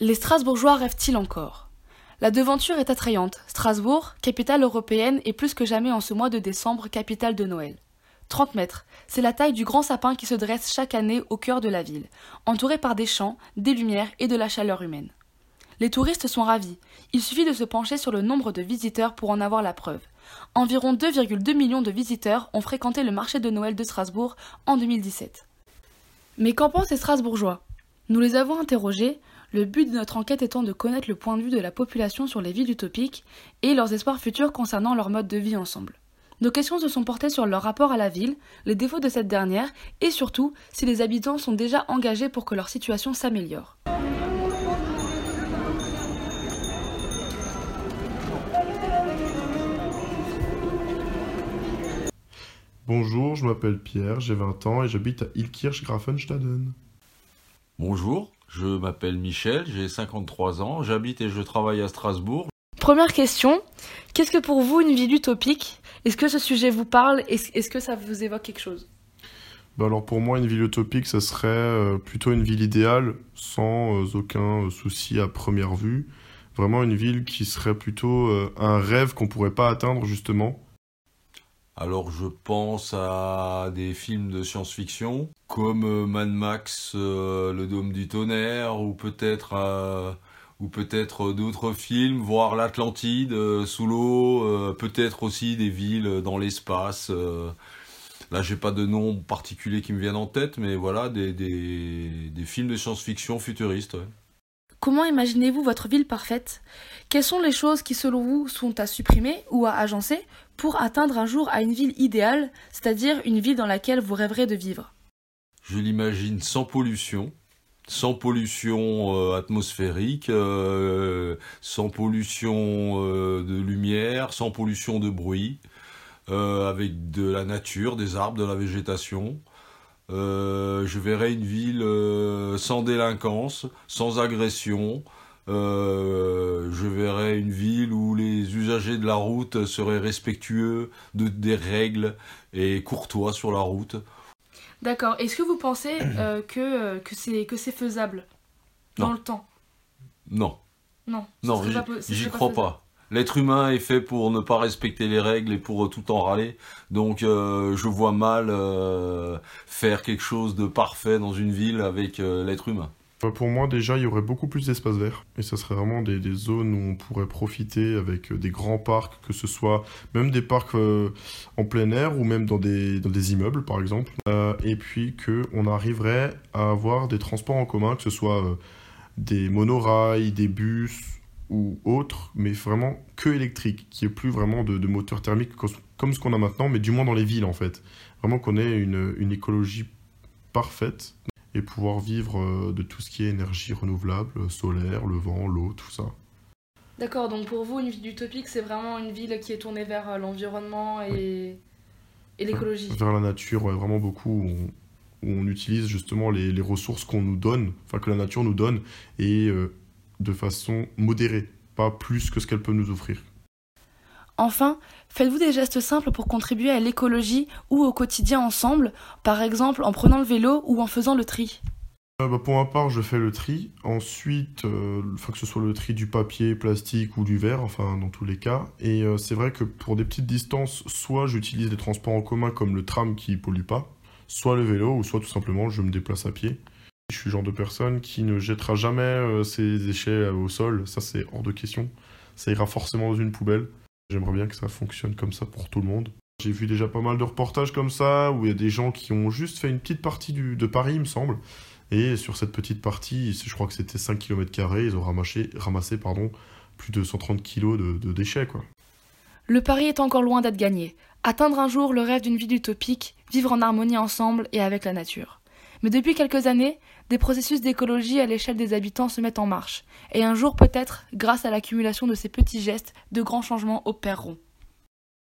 Les Strasbourgeois rêvent-ils encore? La devanture est attrayante. Strasbourg, capitale européenne, est plus que jamais en ce mois de décembre capitale de Noël. 30 mètres, c'est la taille du grand sapin qui se dresse chaque année au cœur de la ville, entouré par des champs, des lumières et de la chaleur humaine. Les touristes sont ravis. Il suffit de se pencher sur le nombre de visiteurs pour en avoir la preuve. Environ 2,2 millions de visiteurs ont fréquenté le marché de Noël de Strasbourg en 2017. Mais qu'en pensent les Strasbourgeois? Nous les avons interrogés, le but de notre enquête étant de connaître le point de vue de la population sur les villes utopiques et leurs espoirs futurs concernant leur mode de vie ensemble. Nos questions se sont portées sur leur rapport à la ville, les défauts de cette dernière et surtout si les habitants sont déjà engagés pour que leur situation s'améliore. Bonjour, je m'appelle Pierre, j'ai 20 ans et j'habite à Ilkirch Grafenstaden. Bonjour, je m'appelle Michel, j'ai 53 ans, j'habite et je travaille à Strasbourg. Première question, qu'est-ce que pour vous une ville utopique? Est-ce que ce sujet vous parle? Est-ce que ça vous évoque quelque chose? Bah alors pour moi, une ville utopique, ça serait euh, plutôt une ville idéale, sans euh, aucun euh, souci à première vue. Vraiment une ville qui serait plutôt un rêve qu'on pourrait pas atteindre justement, alors je pense à des films de science-fiction comme euh, Mad Max, euh, Le Dôme du Tonnerre, ou peut-être euh, ou peut-être d'autres films, voir l'Atlantide sous l'eau, peut-être aussi des villes dans l'espace. là j'ai pas de nom particulier qui me viennent en tête, mais voilà des, des, films de science-fiction futuristes. Comment imaginez-vous votre ville parfaite? Quelles sont les choses qui, selon vous, sont à supprimer ou à agencer pour atteindre un jour à une ville idéale, c'est-à-dire une ville dans laquelle vous rêverez de vivre? Je l'imagine sans pollution, sans pollution euh, atmosphérique, euh, sans pollution euh, de lumière, sans pollution de bruit, avec de la nature, des arbres, de la végétation. Euh, je verrai une ville euh, sans délinquance, sans agression. Euh, je verrai une ville où les usagers de la route seraient respectueux de, des règles et courtois sur la route. D'accord. Est-ce que vous pensez que, que c'est que c'est faisable dans le temps? Non. Non. Non, j'y crois pas. L'être humain est fait pour ne pas respecter les règles et pour tout en râler. Donc euh, je vois mal euh, faire quelque chose de parfait dans une ville avec euh, l'être humain. Pour moi, déjà, il y aurait beaucoup plus d'espaces verts. Et ce serait vraiment des, zones où on pourrait profiter avec des grands parcs, que ce soit même des parcs en plein air ou même dans des, dans des immeubles, par exemple. et puis qu'on arriverait à avoir des transports en commun, que ce soit des monorails, des bus ou autre, mais vraiment que électrique, qui est plus vraiment de, de moteur thermique comme ce qu'on a maintenant, mais du moins dans les villes en fait. Vraiment qu'on ait une, une, écologie parfaite et pouvoir vivre euh, de tout ce qui est énergie renouvelable, solaire, le vent, l'eau, tout ça. D'accord, donc pour vous, une ville utopique, c'est vraiment une ville qui est tournée vers euh, l'environnement et, et l'écologie. Vers la nature, vraiment beaucoup. Où on, utilise justement les, les ressources qu'on nous donne, enfin que la nature nous donne, et euh, de façon modérée, pas plus que ce qu'elle peut nous offrir. Enfin, faites-vous des gestes simples pour contribuer à l'écologie ou au quotidien ensemble, par exemple en prenant le vélo ou en faisant le tri euh, bah, Pour ma part, je fais le tri. Ensuite, euh, que ce soit le tri du papier, plastique ou du verre, enfin dans tous les cas. Et euh, c'est vrai que pour des petites distances, soit j'utilise des transports en commun comme le tram qui pollue pas, soit le vélo, ou soit tout simplement je me déplace à pied. Je suis le genre de personne qui ne jettera jamais euh, ses déchets euh, au sol, ça c'est hors de question. Ça ira forcément dans une poubelle. J'aimerais bien que ça fonctionne comme ça pour tout le monde. J'ai vu déjà pas mal de reportages comme ça, où il y a des gens qui ont juste fait une petite partie de Paris, il me semble. Et sur cette petite partie, je crois que c'était 5 km, ils ont ramassé, ramassé pardon, plus de 130 kg de, de déchets. quoi. Le pari est encore loin d'être gagné. Atteindre un jour le rêve d'une vie utopique, vivre en harmonie ensemble et avec la nature. Mais depuis quelques années, des processus d'écologie à l'échelle des habitants se mettent en marche, et un jour peut-être, grâce à l'accumulation de ces petits gestes, de grands changements opéreront.